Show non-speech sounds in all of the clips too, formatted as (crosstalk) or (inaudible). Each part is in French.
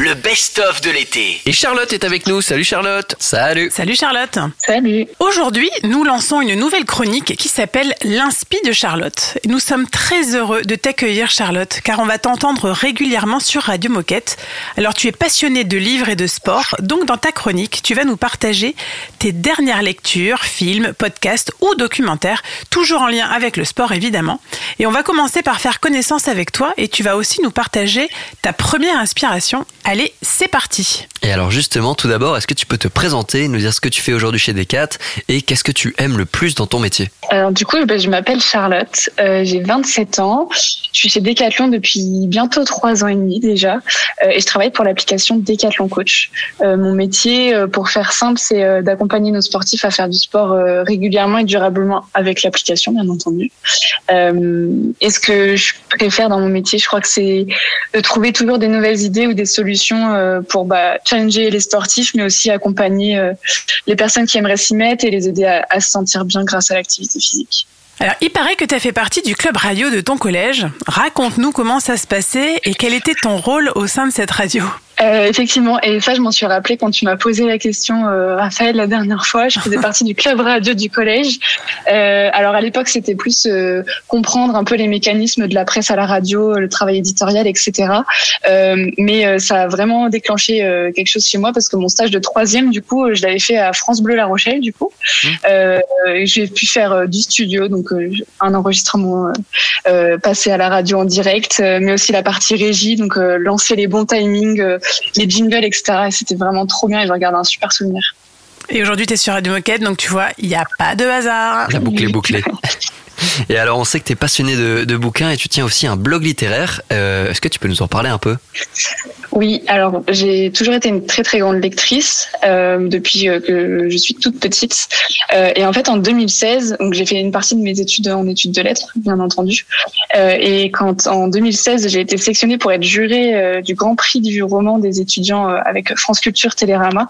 le best-of de l'été. Et Charlotte est avec nous. Salut Charlotte. Salut. Salut Charlotte. Salut. Aujourd'hui, nous lançons une nouvelle chronique qui s'appelle L'inspi de Charlotte. Nous sommes très heureux de t'accueillir Charlotte, car on va t'entendre régulièrement sur Radio Moquette. Alors tu es passionnée de livres et de sport, donc dans ta chronique, tu vas nous partager tes dernières lectures, films, podcasts ou documentaires, toujours en lien avec le sport évidemment. Et on va commencer par faire connaissance avec toi et tu vas aussi nous partager ta première inspiration Allez, c'est parti. Et alors justement, tout d'abord, est-ce que tu peux te présenter, nous dire ce que tu fais aujourd'hui chez Decat et qu'est-ce que tu aimes le plus dans ton métier? Alors du coup, ben, je m'appelle Charlotte, euh, j'ai 27 ans, je suis chez Decathlon depuis bientôt 3 ans et demi déjà euh, et je travaille pour l'application Decathlon Coach. Euh, mon métier, pour faire simple, c'est d'accompagner nos sportifs à faire du sport régulièrement et durablement avec l'application, bien entendu. et ce que je préfère dans mon métier, je crois que c'est de trouver toujours des nouvelles idées ou des solutions euh, pour bah, les sportifs, mais aussi accompagner euh, les personnes qui aimeraient s'y mettre et les aider à, se sentir bien grâce à l'activité physique. Alors, il paraît que tu as fait partie du club radio de ton collège. Raconte-nous comment ça se passait et quel était ton rôle au sein de cette radio. Euh, effectivement, et ça, je m'en suis rappelé quand tu m'as posé la question, euh, Raphaël, la dernière fois. Je faisais partie du club radio du collège. Euh, alors à l'époque, c'était plus euh, comprendre un peu les mécanismes de la presse à la radio, le travail éditorial, etc. Euh, mais ça a vraiment déclenché quelque chose chez moi parce que mon stage de troisième, du coup, je l'avais fait à France Bleu La Rochelle, du coup. Mmh. J'ai pu faire du studio, donc un enregistrement passé à la radio en direct, mais aussi la partie régie, donc lancer les bons timings les jingles, etc. Et c'était vraiment trop bien et je regarde un super souvenir. Et aujourd'hui, tu es sur Radio Moquette, donc tu vois, il n'y a pas de hasard. La boucle est bouclée. (laughs) Et alors, on sait que tu es passionné de, bouquins et tu tiens aussi un blog littéraire. Euh, est-ce que tu peux nous en parler un peu? Oui, alors j'ai toujours été une très très grande lectrice euh, depuis euh, que je suis toute petite. et en fait, en 2016, donc j'ai fait une partie de mes études en études de lettres, bien entendu. et quand en 2016, j'ai été sélectionnée pour être jurée du Grand Prix du roman des étudiants avec France Culture Télérama,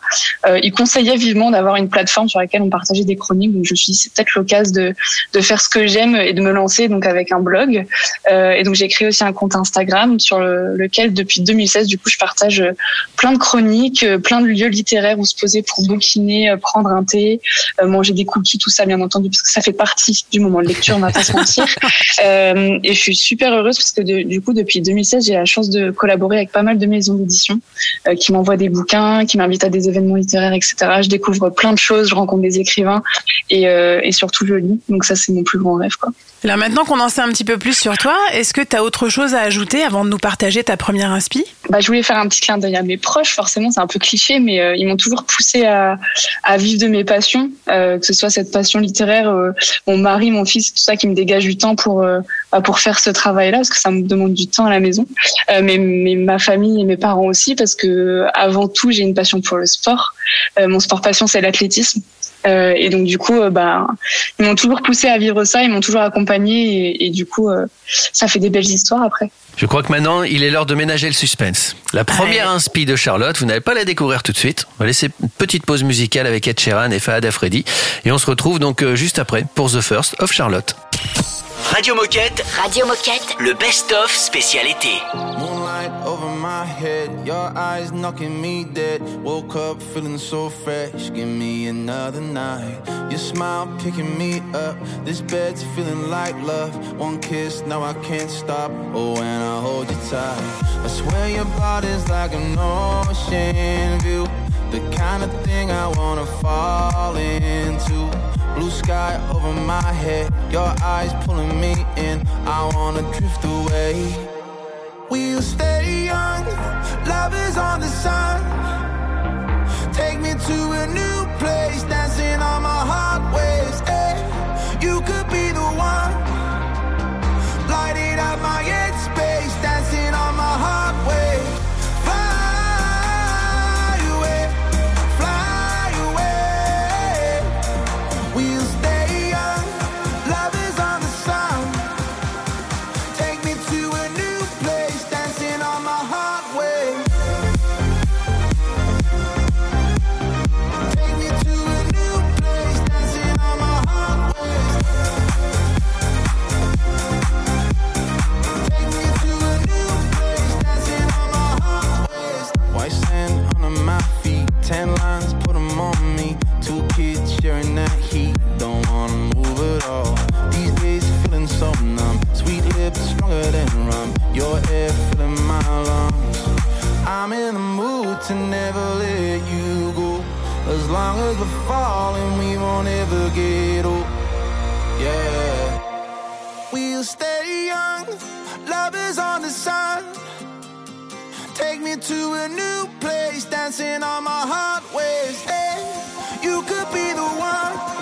ils conseillaient vivement d'avoir une plateforme sur laquelle on partageait des chroniques. Donc je me suis dit, c'est peut-être l'occasion de, de faire ce que j'aime et de me lancer donc avec un blog. Euh, et donc j'ai créé aussi un compte Instagram sur lequel depuis 2016 du coup je partage euh, plein de chroniques, euh, plein de lieux littéraires où se poser pour bouquiner, prendre un thé, manger des cookies, tout ça bien entendu parce que ça fait partie du moment de lecture, on va pas se mentir. (laughs) et je suis super heureuse parce que du coup depuis 2016 j'ai la chance de collaborer avec pas mal de maisons d'édition qui m'envoient des bouquins, qui m'invitent à des événements littéraires, etc. Je découvre plein de choses, je rencontre des écrivains et, et surtout je lis. Donc ça c'est mon plus grand rêve. Alors maintenant qu'on en sait un petit peu plus sur toi, est-ce que tu as autre chose à ajouter avant de nous partager ta première inspi? Bah, Je voulais faire un petit clin d'œil à mes proches, forcément c'est un peu cliché, mais euh, ils m'ont toujours poussé à, vivre de mes passions, euh, que ce soit cette passion littéraire, euh, mon mari, mon fils, tout ça qui me dégage du temps pour, bah, pour faire ce travail-là, parce que ça me demande du temps à la maison, mais, mais, ma famille et mes parents aussi, parce que avant tout j'ai une passion pour le sport. mon sport passion c'est l'athlétisme. Euh, et donc du coup, euh, bah, ils m'ont toujours poussé à vivre ça, ils m'ont toujours accompagné et, du coup, euh, ça fait des belles histoires après. Je crois que maintenant, il est l'heure de ménager le suspense. La première inspi de Charlotte, vous n'allez pas la découvrir tout de suite. On va laisser une petite pause musicale avec Ed Sheeran et Fahad Afredi. Et on se retrouve donc juste après pour The First of Charlotte. Radio Moquette. Radio Moquette. Le best-of spécialité. my head, your eyes knocking me dead. Woke up feeling so fresh, give me another night. Your smile picking me up, this bed's feeling like love. One kiss, now I can't stop. Oh, when I hold you tight, I swear your body's like an ocean view. The kind of thing I wanna fall into. Blue sky over my head, your eyes pulling me in. I wanna drift away. We'll stay young, love is on the sun. Take me to a new place, dancing on my heart waves. Hey, you could be stronger than rum. Your air filling my lungs. I'm in the mood to never let you go. As long as we're falling, we won't ever get old. Yeah. We'll stay young. Love is on the sun. Take me to a new place, dancing on my heart waves. Hey, you could be the one.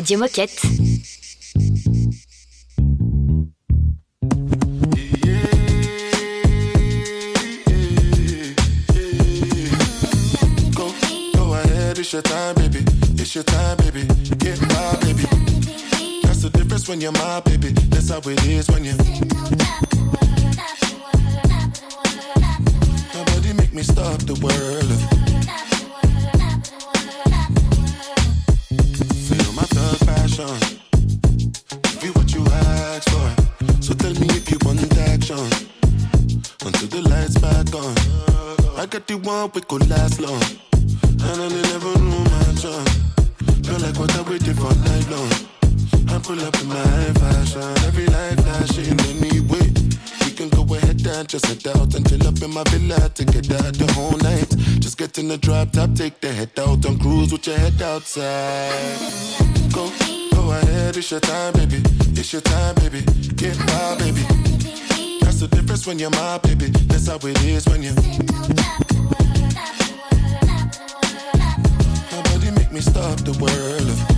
Radio Moquette. It's your time, baby. It's your time, baby. Get my baby. That's the difference when you're my baby. That's how it is when you. just head out and chill up in my villa to get out the whole night. Just get in the drop top, take the head out and cruise with your head outside. Go, go ahead, it's your time, baby. It's your time, baby. Get my baby. That's the difference when you're my baby. That's how it is when you. Nobody make me stop the world.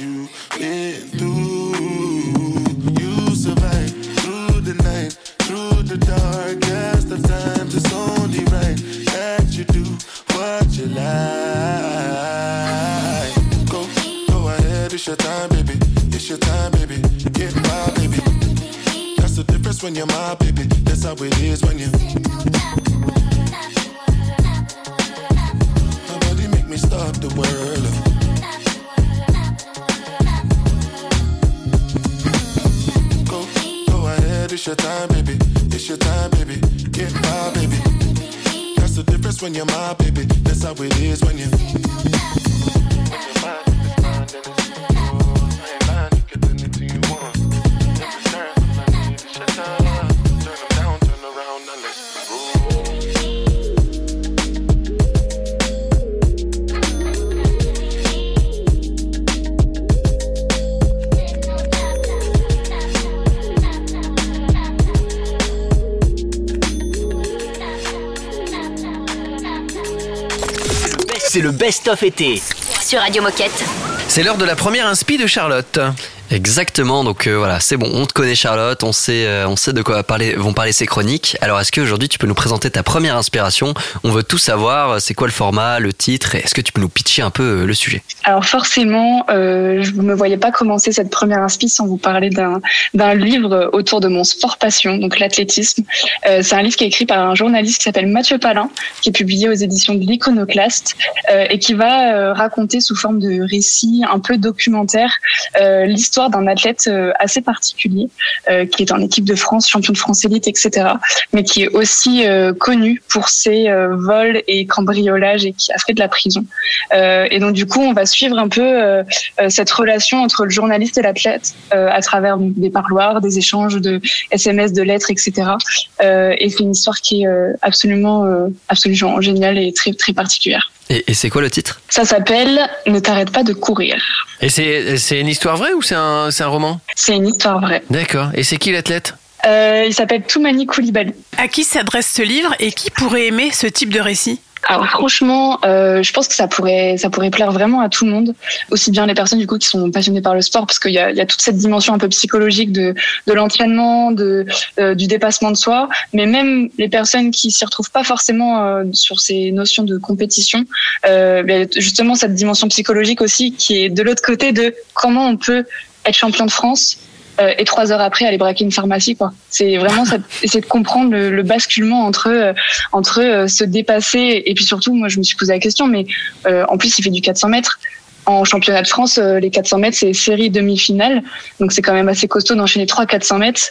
you've been through. You survived through the night, through the darkest of times. It's only right that you do what you like. Go, go ahead, it's your time, baby. It's your time, baby. Get my baby. That's the difference when you're my baby. That's how it is when you. Nobody make me stop the world. said it's your time, baby. It's your time, baby. Get my baby. That's the difference when you're my baby. That's how it is when you. C'est le best-of été. Sur Radio Moquette. C'est l'heure de la première inspi de Charlotte. Exactement, donc euh, voilà, c'est bon, on te connaît Charlotte, on sait, euh, on sait de quoi vont parler ces chroniques. Alors est-ce qu'aujourd'hui tu peux nous présenter ta première inspiration? On veut tout savoir, c'est quoi le format, le titre, est-ce que tu peux nous pitcher un peu euh, le sujet? Alors forcément, je ne me voyais pas commencer cette première inspi sans vous parler d'un livre autour de mon sport passion, donc l'athlétisme. C'est un livre qui est écrit par un journaliste qui s'appelle Mathieu Palin, qui est publié aux éditions de l'Iconoclaste, et qui va raconter sous forme de récit un peu documentaire euh, d'un athlète euh, assez particulier, euh, qui est en équipe de France, champion de France élite, etc., mais qui est aussi euh, connu pour ses vols et cambriolages et qui a fait de la prison. Et donc du coup, on va suivre un peu cette relation entre le journaliste et l'athlète à travers des parloirs, des échanges de SMS, de lettres, etc. Et c'est une histoire qui est absolument, absolument géniale et très très particulière. Et, et c'est quoi le titre? Ça s'appelle Ne t'arrête pas de courir. Et c'est c'est une histoire vraie ou c'est un, c'est un roman? C'est une histoire vraie. D'accord. Et c'est qui l'athlète? Euh, il s'appelle Toumani Koulibaly. À qui s'adresse ce livre et qui pourrait aimer ce type de récit? Alors franchement, euh, je pense que ça pourrait, ça pourrait plaire vraiment à tout le monde, aussi bien les personnes du coup qui sont passionnées par le sport, parce qu'il y a, y a toute cette dimension un peu psychologique de, de l'entraînement, de, euh, du dépassement de soi, mais même les personnes qui s'y retrouvent pas forcément euh, sur ces notions de compétition, euh, ben, justement cette dimension psychologique aussi qui est de l'autre côté de comment on peut être champion de France euh, et trois heures après aller braquer une pharmacie quoi. C'est vraiment ça, (laughs) essayer de comprendre le, le basculement entre euh, entre euh, se dépasser et puis surtout moi je me suis posé la question mais euh, en plus il fait du 400 mètres en championnat de France les 400 mètres c'est série demi-finale donc c'est quand même assez costaud d'enchaîner trois 400 mètres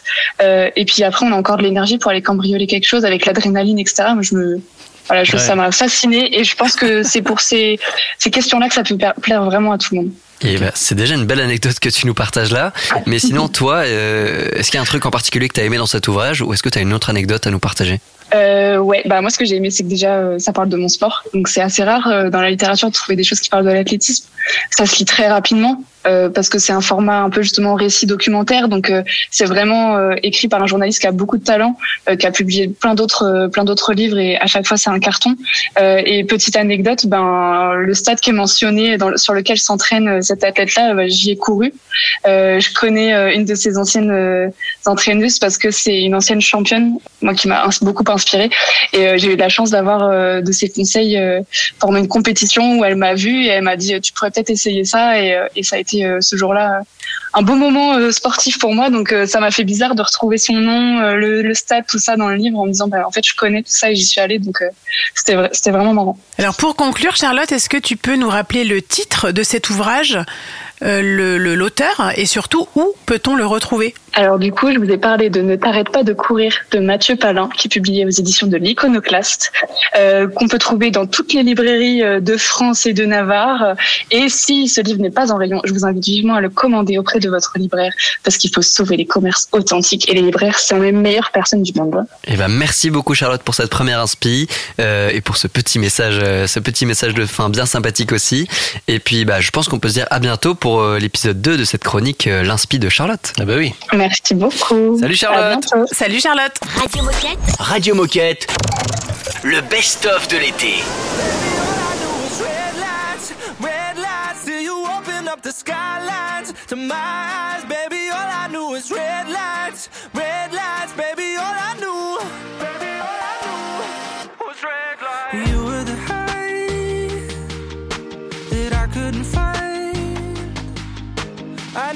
Euh, et puis après on a encore de l'énergie pour aller cambrioler quelque chose avec l'adrénaline etc. Moi je me voilà, je, Ouais. ça m'a fasciné et je pense que c'est pour ces, ces questions-là que ça peut plaire vraiment à tout le monde. Et bah, c'est déjà une belle anecdote que tu nous partages là. Mais sinon, (laughs) toi, euh, est-ce qu'il y a un truc en particulier que tu as aimé dans cet ouvrage ou est-ce que tu as une autre anecdote à nous partager? Euh, ouais, bah moi ce que j'ai aimé c'est que déjà euh, ça parle de mon sport, donc c'est assez rare euh, dans la littérature de trouver des choses qui parlent de l'athlétisme. Ça se lit très rapidement euh, parce que c'est un format un peu justement récit documentaire, donc euh, c'est vraiment euh, écrit par un journaliste qui a beaucoup de talent, qui a publié plein d'autres plein d'autres livres et à chaque fois c'est un carton. Et petite anecdote, ben le stade qui est mentionné sur lequel s'entraîne cet athlète-là, j'y ai couru. Je connais une de ses anciennes entraîneuses parce que c'est une ancienne championne, moi qui m'a beaucoup inspirée. Et j'ai eu la chance d'avoir de ses conseils pendant une compétition où elle m'a vue et elle m'a dit tu pourrais peut-être essayer ça. Et ça a été euh, ce jour-là un beau moment euh, sportif pour moi. Donc euh, ça m'a fait bizarre de retrouver son nom, le, stade, tout ça dans le livre en me disant bah, en fait je connais tout ça et j'y suis allée. Donc c'était vra- c'était vraiment marrant. Alors pour conclure, Charlotte, est-ce que tu peux nous rappeler le titre de cet ouvrage, euh, le- le- l'auteur et surtout où peut-on le retrouver? Alors du coup, je vous ai parlé de Ne t'arrête pas de courir de Mathieu Palin, qui est publié aux éditions de l'Iconoclaste, euh, qu'on peut trouver dans toutes les librairies euh, de France et de Navarre. Et si ce livre n'est pas en rayon, je vous invite vivement à le commander auprès de votre libraire, parce qu'il faut sauver les commerces authentiques. Et les libraires, c'est les meilleures personnes du monde. Eh ben, merci beaucoup Charlotte pour cette première inspi euh, et pour ce petit message, euh, ce petit message de fin bien sympathique aussi. Et puis, bah, je pense qu'on peut se dire à bientôt pour l'épisode 2 de cette chronique l'inspi de Charlotte. Ah bah oui. Merci beaucoup. Salut Charlotte. Salut Charlotte Radio Moquette. Radio Moquette. Le best-of de l'été. Red lights, red lights, till you open up the skylines to my eyes, baby. All I knew is red lights, red lights, baby. All I knew, baby, all I knew was red lights. You were the high that I couldn't find. I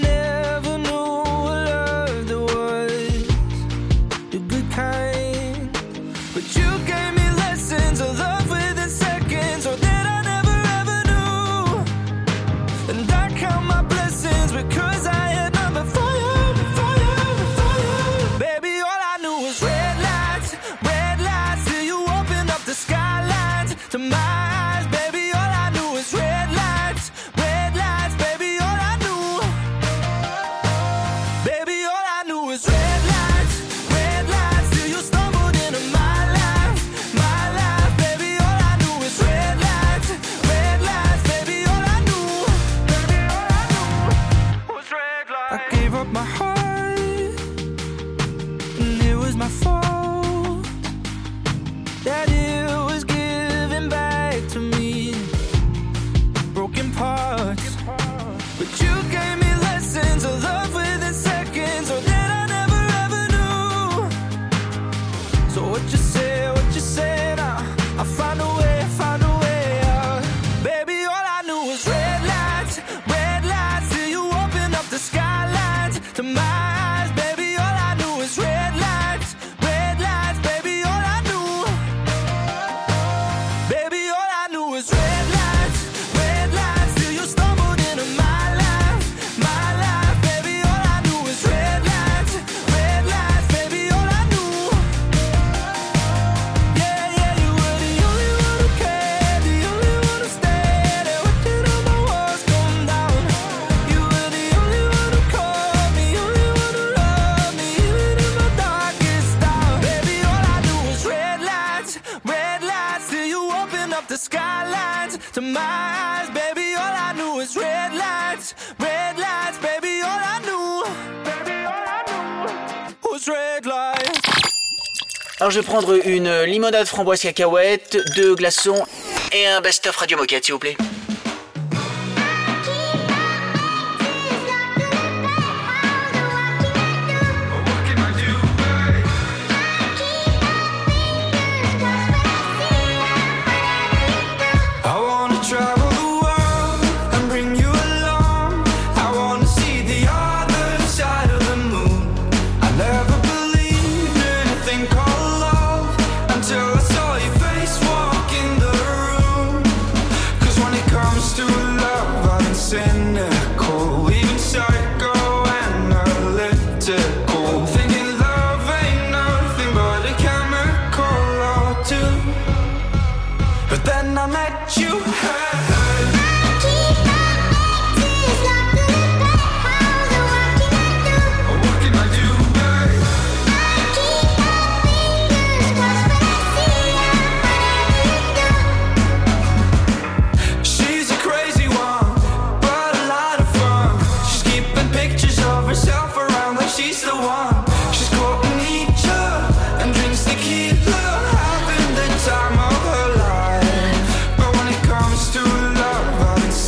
Je vais prendre une limonade framboise cacahuète, deux glaçons et un best-of Radio Moquette, s'il vous plaît.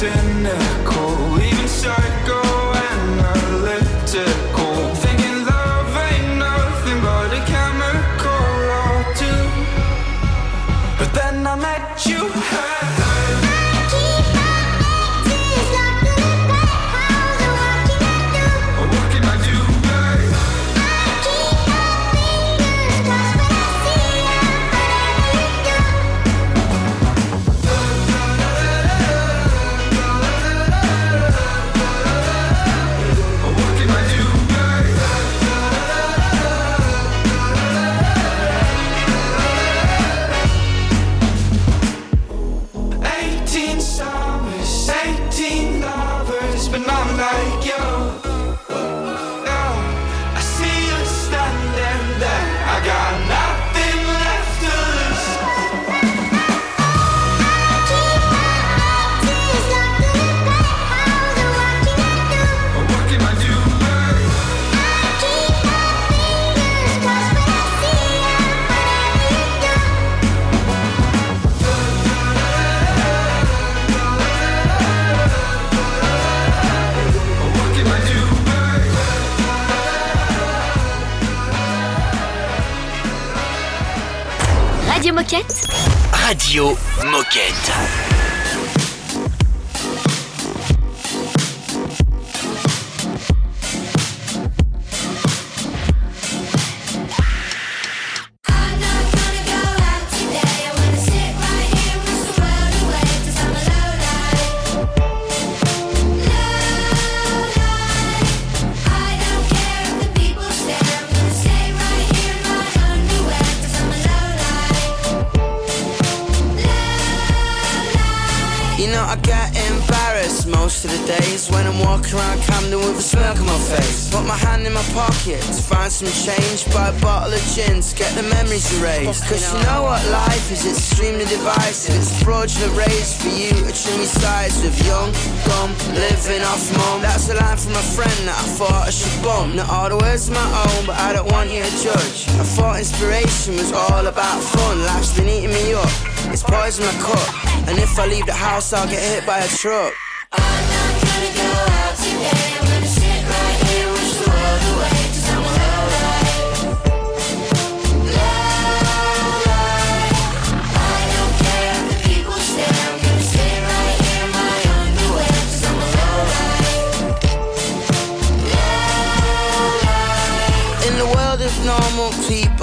Cynical, even psycho analytical. Thinking love ain't nothing but a chemical or two. But then I met you. Moquette. Of the days when I'm walking around Camden with a smirk on my face. Put my hand in my pocket to find some change, buy a bottle of gin to get the memories erased. Cause you know what life is, it's extremely divisive. It's fraudulent raised for you to trim your sides with young, dumb, living off mum. That's a line from a friend that I thought I should bump. Not all the words are my own, but I don't want you to judge. I thought inspiration was all about fun. Life's been eating me up. It's poison my cup. And if I leave the house, I'll get hit by a truck.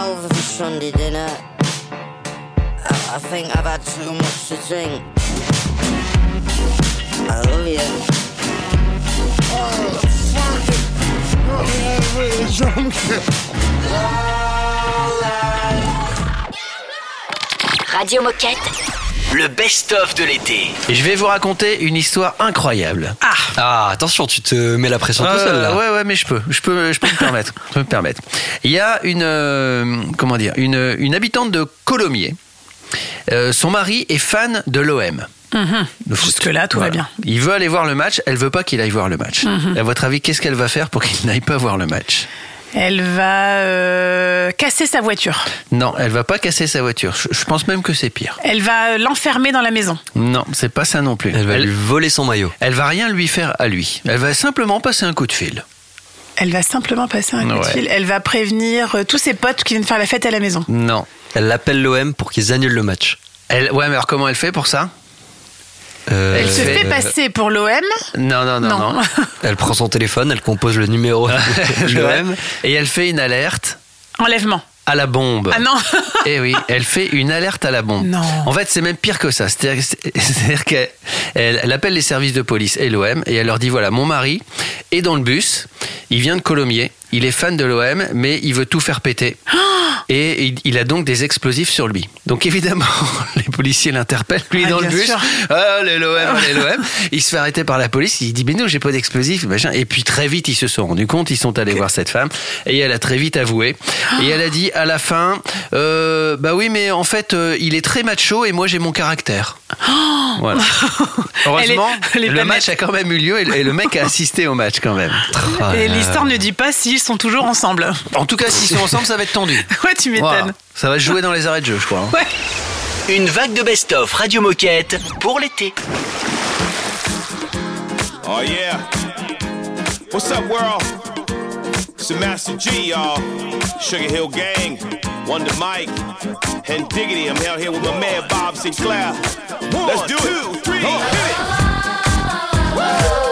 Over for Sunday dinner. I, I think I've had too much to drink. I love you. Oh, fuck it. I'm really drunk. Radio Moquette. Le best-of de l'été. Et je vais vous raconter une histoire incroyable. Ah, Ah, attention, tu te mets la pression tout Euh, seul là. Ouais, ouais, mais je peux, je peux, je peux me permettre. Je peux me permettre. Il y a une, euh, comment dire, une, une habitante de Colomiers. Euh, son mari est fan de l'OM. foot. Jusque-là, tout va bien. Il veut aller voir le match. Elle veut pas qu'il aille voir le match. Mhm. À votre avis, qu'est-ce qu'elle va faire pour qu'il n'aille pas voir le match? Elle va euh, casser sa voiture. Non, elle va pas casser sa voiture. Je, je pense même que c'est pire. Elle va l'enfermer dans la maison. Non, c'est pas ça non plus. Elle va lui voler son maillot. elle va rien lui faire à lui. Elle va simplement passer un coup de fil. Elle va simplement passer un coup de Ouais. fil. Elle va prévenir euh, tous ses potes qui viennent faire la fête à la maison. Non. Elle appelle l'OM pour qu'ils annulent le match. Elle, ouais, mais alors comment elle fait pour ça? Euh, Elle se fait passer pour l'OM. Non, non, non, non. (laughs) Elle prend son téléphone, elle compose le numéro de l'OM. Et elle fait une alerte Enlèvement. à la bombe. Ah non (laughs) Eh oui, elle fait une alerte à la bombe. Non. En fait, c'est même pire que ça. C'est-à-dire (laughs) qu'elle elle, elle appelle les services de police et l'OM et elle leur dit voilà, mon mari est dans le bus, il vient de Colomiers, il est fan de l'OM, mais il veut tout faire péter. (gasps) Et il, il a donc des explosifs sur lui. Donc évidemment, (laughs) les policiers l'interpellent, lui Ah, dans le bus. sûr. Ah, l'OM, l'OM. (laughs) Il se fait arrêter par la police. Il dit, mais non, j'ai pas d'explosifs, machin. Et puis très vite, ils se sont rendus compte. Ils sont allés voir cette femme. Et elle a très vite avoué. Et elle a dit à la fin, euh, bah oui, mais en fait, euh, il est très macho et moi, j'ai mon caractère. (gasps) Voilà. Heureusement, est- le match a quand même eu lieu et le- et le mec a assisté au match quand même. Et l'histoire ne dit pas s'ils sont toujours ensemble. En tout cas, s'ils sont ensemble, ça va être tendu. (laughs) Ouais, tu m'étonnes. Voilà. Ça va se jouer dans les arrêts de jeu, je crois. hein. Ouais. Une vague de best-of Radio Moquette pour l'été. Oh yeah. What's up, world? It's the Master G, y'all. Sugar Hill Gang, Wonder Mike, and Diggity. I'm out here with my man Bob Sinclair. Let's do it. On, hit it.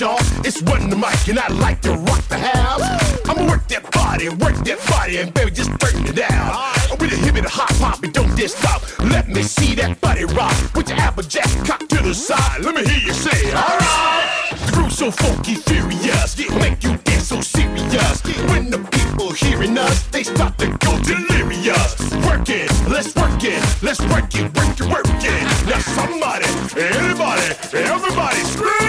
Y'all. It's Run the Mic, and I like to rock the house. I'ma work that body, work that body, and baby, just turn it down. With a hip and a hop hop, and don't just stop. Let me see that body rock. With your applejack cock to the side. Let me hear you say, alright. The groove so funky, furious, make you dance so serious. When the people hearing us, they start to go delirious. Work it, let's work it, let's work it, work it, work it. Now somebody, anybody, everybody scream!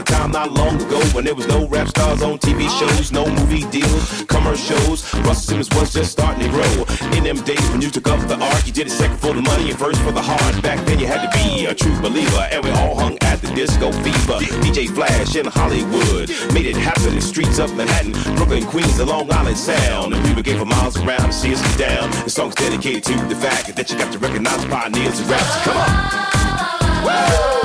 a time not long ago when there was no rap stars on TV shows, no movie deals, commercials. Russell Simmons was just starting to grow. In them days when you took up the art, you did it second for the money and first for the heart. Back then you had to be a true believer, and we all hung at the disco fever. DJ Flash in Hollywood made it happen in streets of Manhattan, Brooklyn, Queens, the Long Island Sound. And people came for miles around to see us down. The song's dedicated to the fact that you got to recognize pioneers of rap. Come on. Whoa.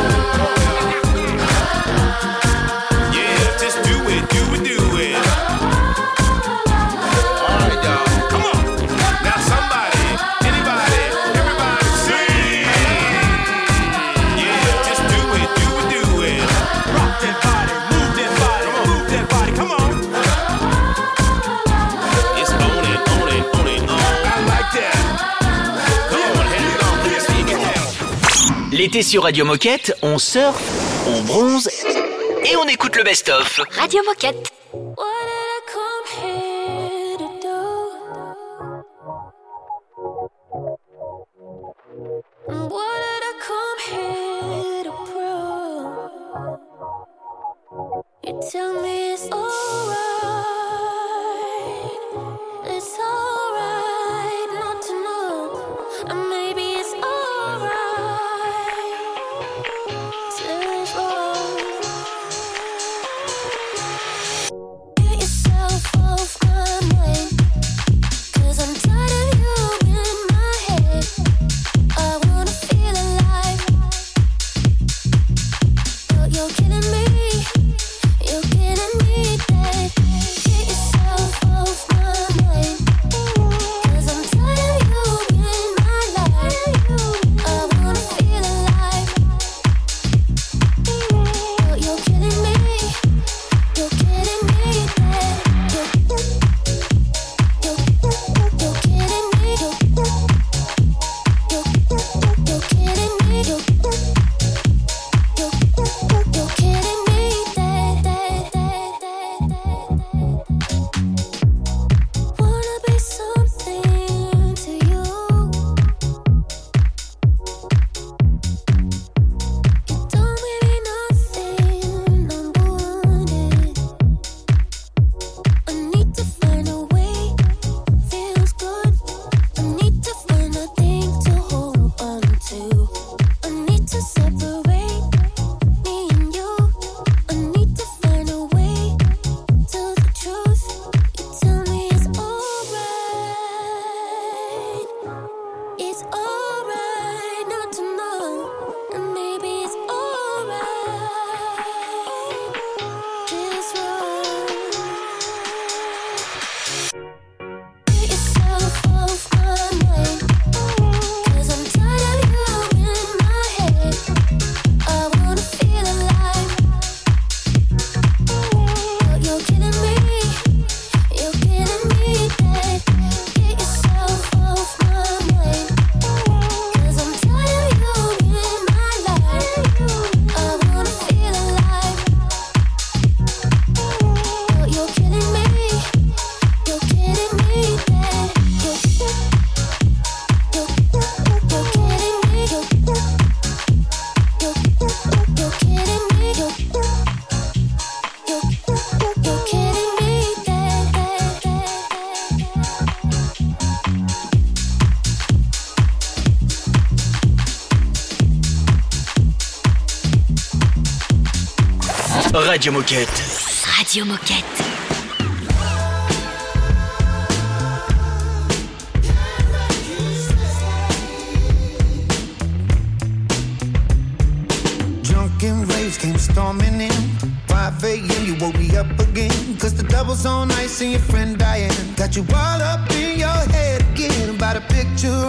L'été sur Radio Moquette, on surfe, on bronze et on écoute le best-of. Radio Moquette. Radio Moquette. Radio Moquette. drunken waves came storming in. 5 a.m., you woke me up again. Cause the double's on ice and your friend Diane got you all up in your head again about a picture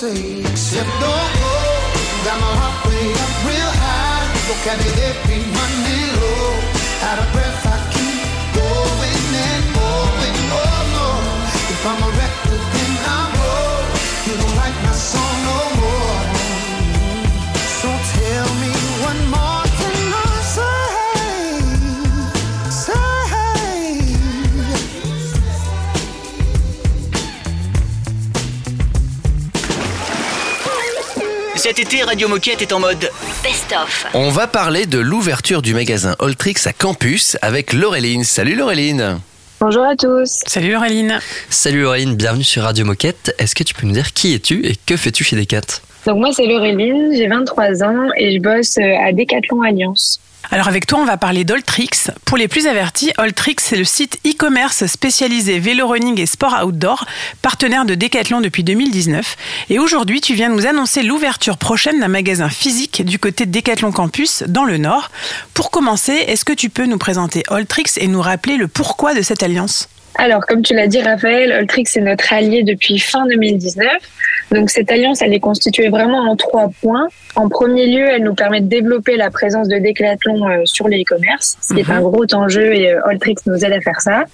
say, except don't go. Got my heart way up real high. Vocabulary running low. Out of Cet été, Radio Moquette est en mode Best-of. On va parler de l'ouverture du magasin Alltrix à Campus avec Laureline. Salut Laureline. Bonjour à tous. Salut Auréline. Salut Auréline, bienvenue sur Radio Moquette. Est-ce que tu peux nous dire qui es-tu et que fais-tu chez Decat Donc moi c'est Laureline, j'ai 23 ans et je bosse euh, à Decathlon Alliance. Alors avec toi, on va parler d'Alltrix. Pour les plus avertis, Alltrix, c'est le site e-commerce spécialisé vélo running et sport outdoor, partenaire de Decathlon depuis 2019. Et aujourd'hui, tu viens nous annoncer l'ouverture prochaine d'un magasin physique du côté de Decathlon Campus, dans le Nord. Pour commencer, est-ce que tu peux nous présenter Alltrix et nous rappeler le pourquoi de cette alliance? Alors, comme tu l'as dit, Raphaël, Ultrix est notre allié depuis fin 2019. Donc, cette alliance, elle est constituée vraiment en trois points. En premier lieu, elle nous permet de développer la présence de Decathlon euh, sur les e-commerce, ce qui est un gros enjeu et euh, Ultrix nous aide à faire ça.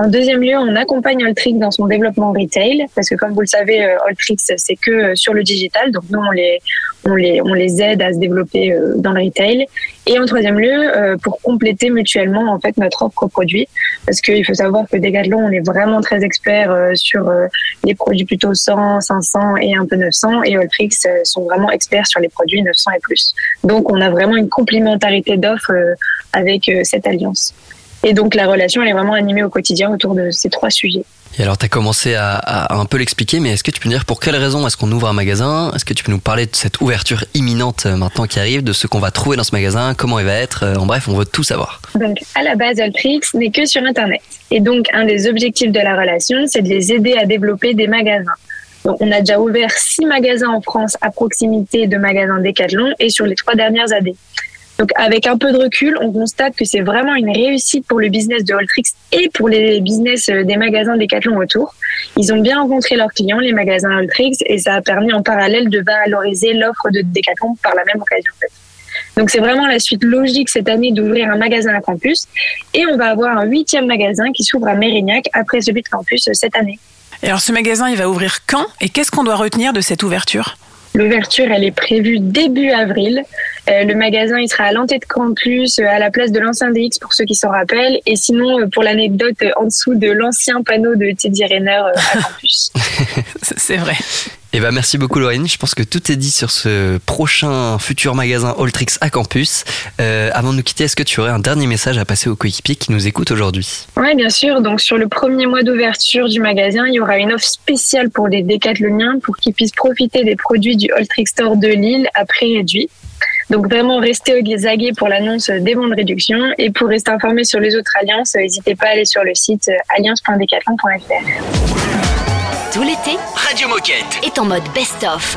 En deuxième lieu, on accompagne Alltrix dans son développement retail, parce que comme vous le savez, euh, Alltrix, c'est que euh, sur le digital. Donc nous, on les, aide à se développer euh, dans le retail. Et en troisième lieu, pour compléter mutuellement en fait notre offre produit, parce qu'il faut savoir que Decathlon, on est vraiment très expert sur les produits plutôt 100, 500 et un peu 900, et Alltrix sont vraiment experts sur les produits 900 et plus. Donc on a vraiment une complémentarité d'offres avec cette alliance. Et donc la relation, elle est vraiment animée au quotidien autour de ces trois sujets. Et alors, tu as commencé à, à un peu l'expliquer, mais est-ce que tu peux nous dire pour quelles raisons est-ce qu'on ouvre un magasin? Est-ce que tu peux nous parler de cette ouverture imminente euh, maintenant qui arrive, de ce qu'on va trouver dans ce magasin, comment il va être? Euh, En bref, on veut tout savoir. Donc, à la base, Altrix n'est que sur Internet. Et donc, un des objectifs de la relation, c'est de les aider à développer des magasins. Donc, on a déjà ouvert six magasins en France à proximité de magasins Decathlon et sur les trois dernières années. Donc, avec un peu de recul, on constate que c'est vraiment une réussite pour le business de Altrix et pour les business euh, des magasins Decathlon autour. Ils ont bien rencontré leurs clients, les magasins Altrix, et ça a permis en parallèle de valoriser l'offre de Decathlon par la même occasion. Donc c'est vraiment la suite logique cette année d'ouvrir un magasin à campus et on va avoir un huitième magasin qui s'ouvre à Mérignac après celui de campus euh, cette année. Et alors ce magasin, il va ouvrir quand? Et qu'est-ce qu'on doit retenir de cette ouverture? L'ouverture, elle est prévue début avril. Euh, le magasin, il sera à l'entrée de campus, euh, à la place de l'ancien DX pour ceux qui s'en rappellent. Et sinon, euh, pour l'anecdote, en dessous de l'ancien panneau de Teddy Rayner euh, à (laughs) campus. C'est vrai. Et bah merci beaucoup Laurine, je pense que tout est dit sur ce prochain futur magasin Alltrix à campus. Euh, avant de nous quitter, est-ce que tu aurais un dernier message à passer aux coéquipiers qui nous écoutent aujourd'hui? Oui, bien sûr. Donc, sur le premier mois d'ouverture du magasin, il y aura une offre spéciale pour les décathloniens pour qu'ils puissent profiter des produits du Alltrix Store de Lille à prix réduit. Donc, vraiment, restez au aguets pour l'annonce des bons de réduction. Et pour rester informé sur les autres alliances, euh, n'hésitez pas à aller sur le site euh, alliance.decathlon.fr. Tout l'été Radio Moquette. est en mode best-of.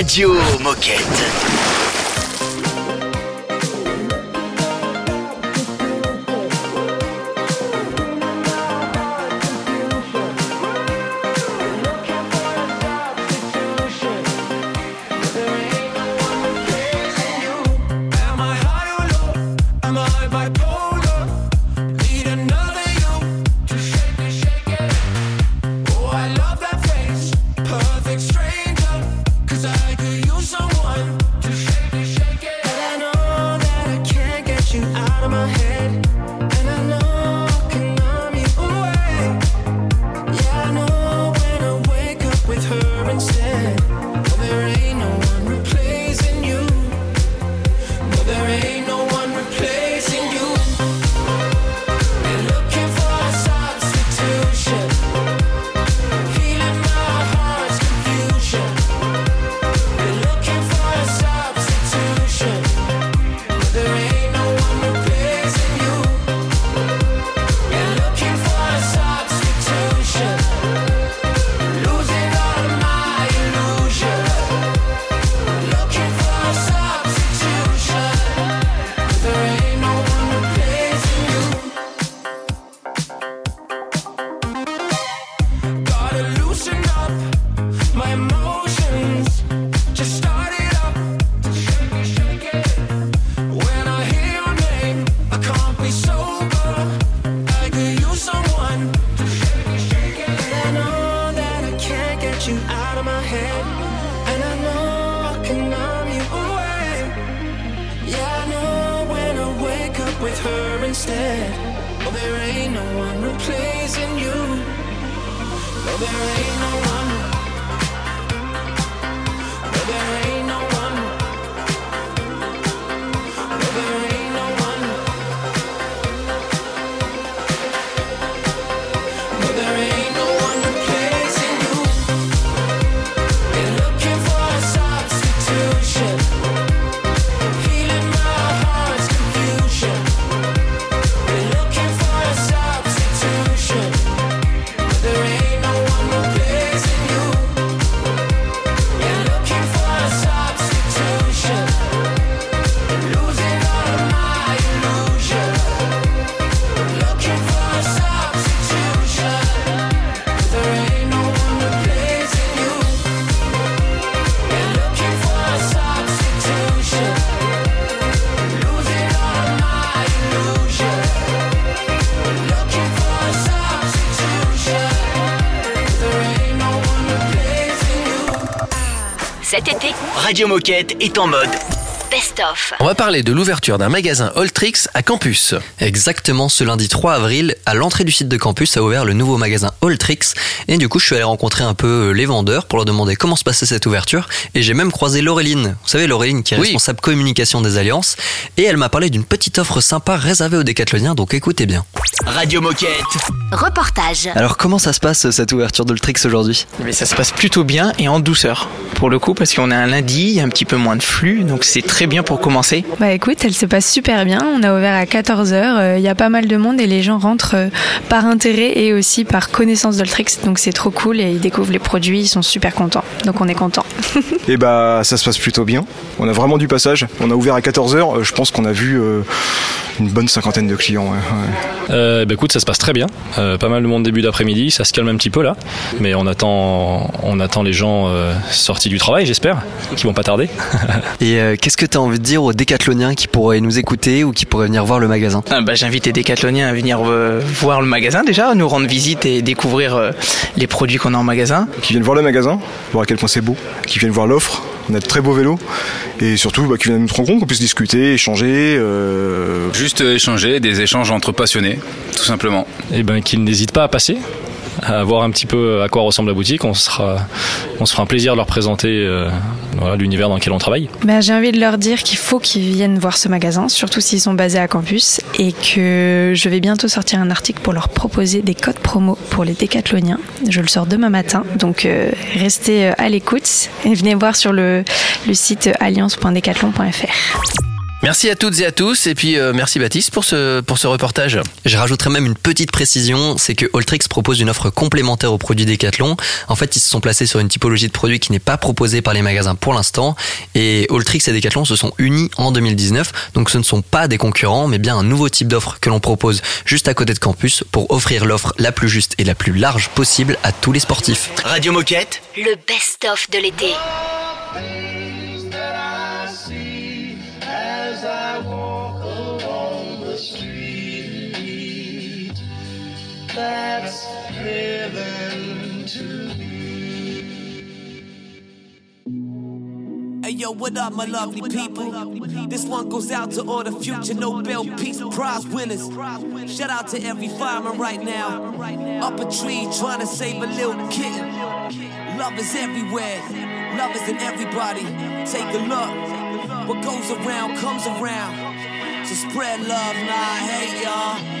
Radio Moquette. Radio Moquette est en mode On va parler de l'ouverture d'un magasin Alltrix à Campus. Exactement, ce lundi 3 avril, à l'entrée du site de campus a ouvert le nouveau magasin Alltrix. Et du coup, je suis allé rencontrer un peu les vendeurs pour leur demander comment se passait cette ouverture. Et j'ai même croisé Laureline. Vous savez, Laureline qui est Oui. responsable communication des Alliances. Et elle m'a parlé d'une petite offre sympa réservée aux décathloniens, donc écoutez bien. Radio Moquette. Reportage. Alors, comment ça se passe cette ouverture d'Alltrix aujourd'hui? Mais ça se passe plutôt bien et en douceur pour le coup parce qu'on est un lundi, il y a un petit peu moins de flux, donc c'est très bien pour commencer. Bah écoute, elle se passe super bien. On a ouvert à 14h. Il y a pas mal de monde et les gens rentrent euh, par intérêt et aussi par connaissance d'Oltrix. Donc c'est trop cool et ils découvrent les produits. Ils sont super contents. Donc on est contents. (laughs) Et bah ça se passe plutôt bien. On a vraiment du passage. On a ouvert à 14h. Je pense qu'on a vu euh, une bonne cinquantaine de clients. ouais, ouais. Euh, bah écoute, ça se passe très bien. Euh, pas mal de monde début d'après-midi, ça se calme un petit peu là. Mais on attend, on attend les gens euh, sortis du travail, j'espère, qui vont pas tarder. (laughs) Et euh, qu'est-ce que tu as envie de dire aux décathloniens qui pourraient nous écouter ou qui pourraient venir voir le magasin Ah, bah, J'invite les décathloniens à venir euh, voir le magasin déjà, nous rendre visite et découvrir euh, les produits qu'on a en magasin. Qui viennent voir le magasin, voir à quel point c'est beau. Qui viennent voir l'offre. On a de très beaux vélos. Et surtout, bah, qui viennent nous rencontrer, qu'on puisse discuter, échanger. euh, Juste échanger, des échanges entre passionnés, tout simplement. Et ben qu'ils n'hésitent pas à passer, à voir un petit peu à quoi ressemble la boutique. On sera, on se fera un plaisir de leur présenter euh, l'univers dans lequel on travaille. Bah, J'ai envie de leur dire qu'il faut qu'ils viennent voir ce magasin, surtout s'ils sont basés à campus, et que je vais bientôt sortir un article pour leur proposer des codes promo pour les décathloniens. Je le sors demain matin, donc euh, restez euh, à l'écoute et venez voir sur le site alliance.decathlon.fr. Merci à toutes et à tous. Et puis, euh, merci Baptiste pour ce, pour ce reportage. Je rajouterais même une petite précision, c'est que Alltrix propose une offre complémentaire aux produits Decathlon. En fait, ils se sont placés sur une typologie de produits qui n'est pas proposée par les magasins pour l'instant. Et Alltrix et Decathlon se sont unis en 2019. Donc ce ne sont pas des concurrents, mais bien un nouveau type d'offre que l'on propose juste à côté de campus pour offrir l'offre la plus juste et la plus large possible à tous les sportifs. Radio Moquette. Le best-of de l'été. That's heaven to Hey yo, what up, my lovely people? This one goes out to all the future Nobel Peace Prize winners. Shout out to every fireman right now. Up a tree trying to save a little kitten. Love is everywhere. Love is in everybody. Take a look. What goes around comes around. So spread love, not hate, y'all.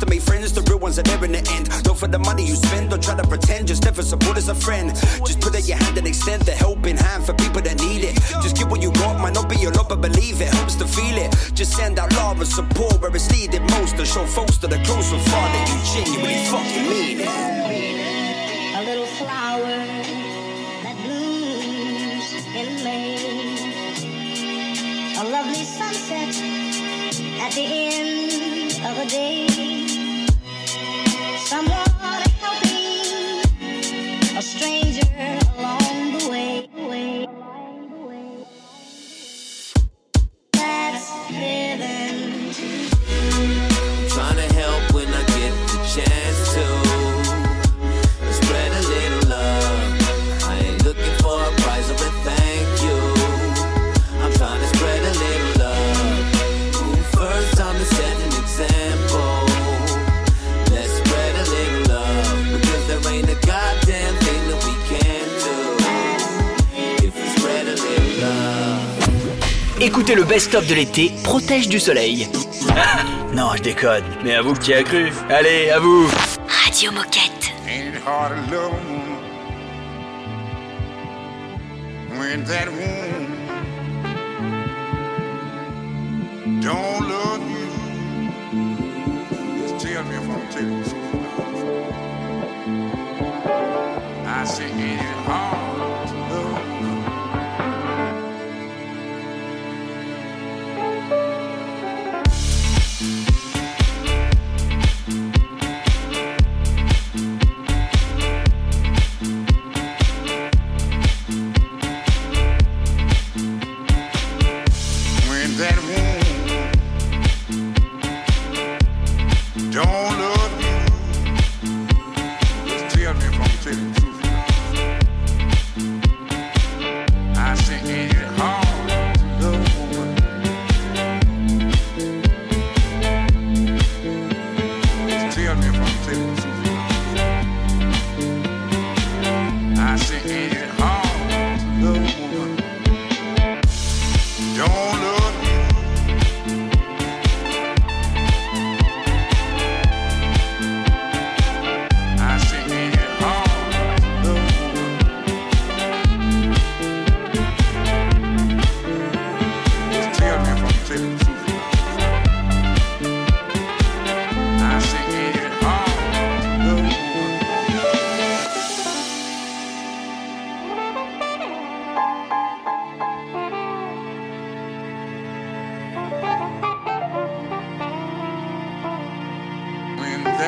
to make friends. The real ones are there in the end. Don't for the money you spend, don't try to pretend. Just never support as a friend. Just put out your hand and extend the helping hand for people that need it. Just give what you got, might not be a lot, but believe it helps to feel it. Just send out love and support where it's needed most, and show folks that are close and far that you genuinely fucking mean it. A little flower that blooms in May. A lovely sunset at the end of a day someone to help me, a stranger. Écoutez le best-of de l'été, protège du soleil. (laughs) non, je déconne, mais à vous qui a cru. Allez, à vous. Radio Moquette. Ain't it hard to love a woman when that woman don't love you? Just tell me if I'm telling you something. I say, ain't it hard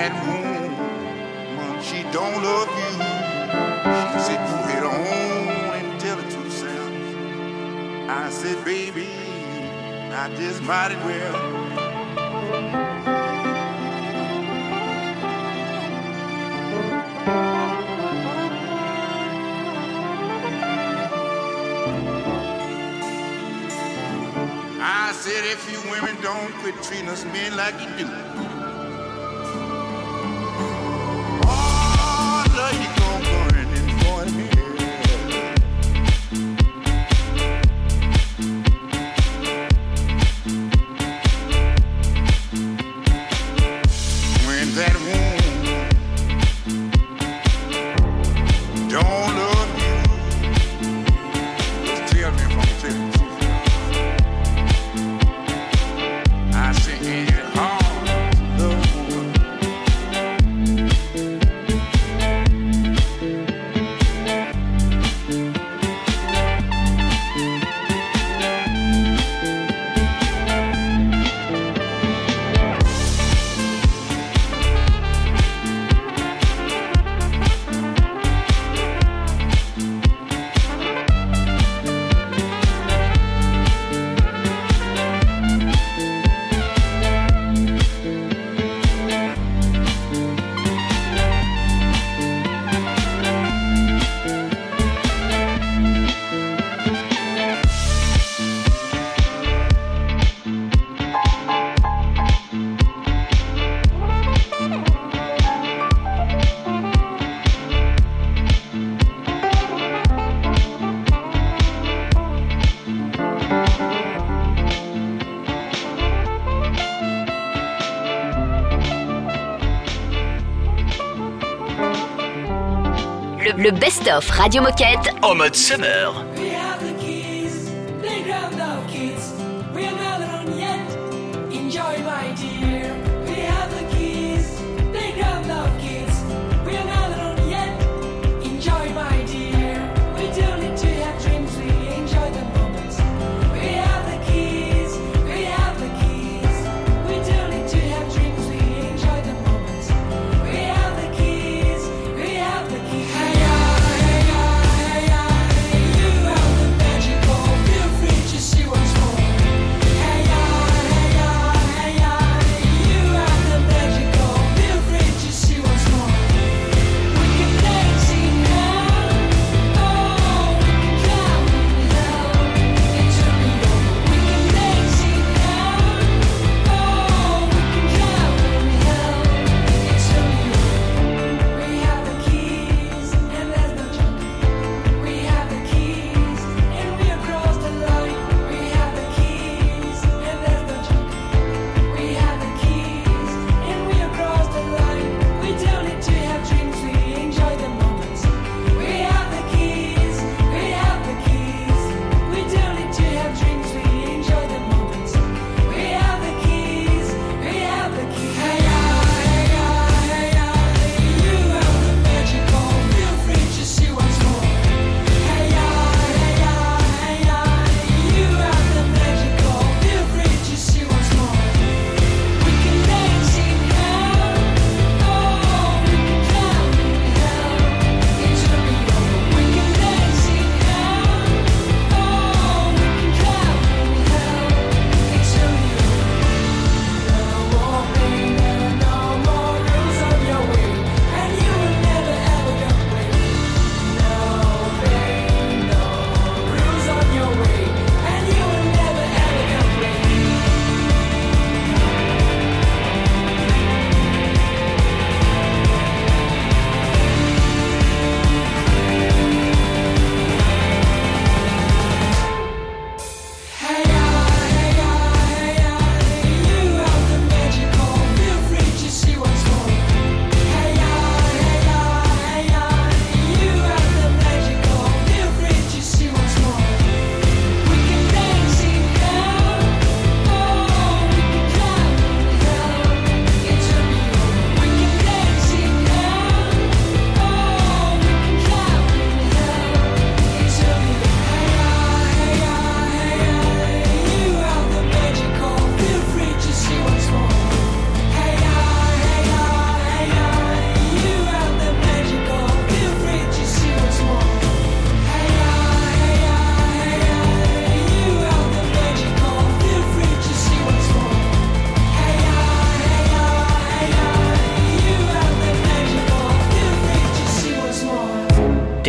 that woman, she don't love you. She said, go head on and tell it to yourself. I said, baby, I just might as well. I said if you women don't quit treating us men like you do, le best-of Radio Moquette en mode summer.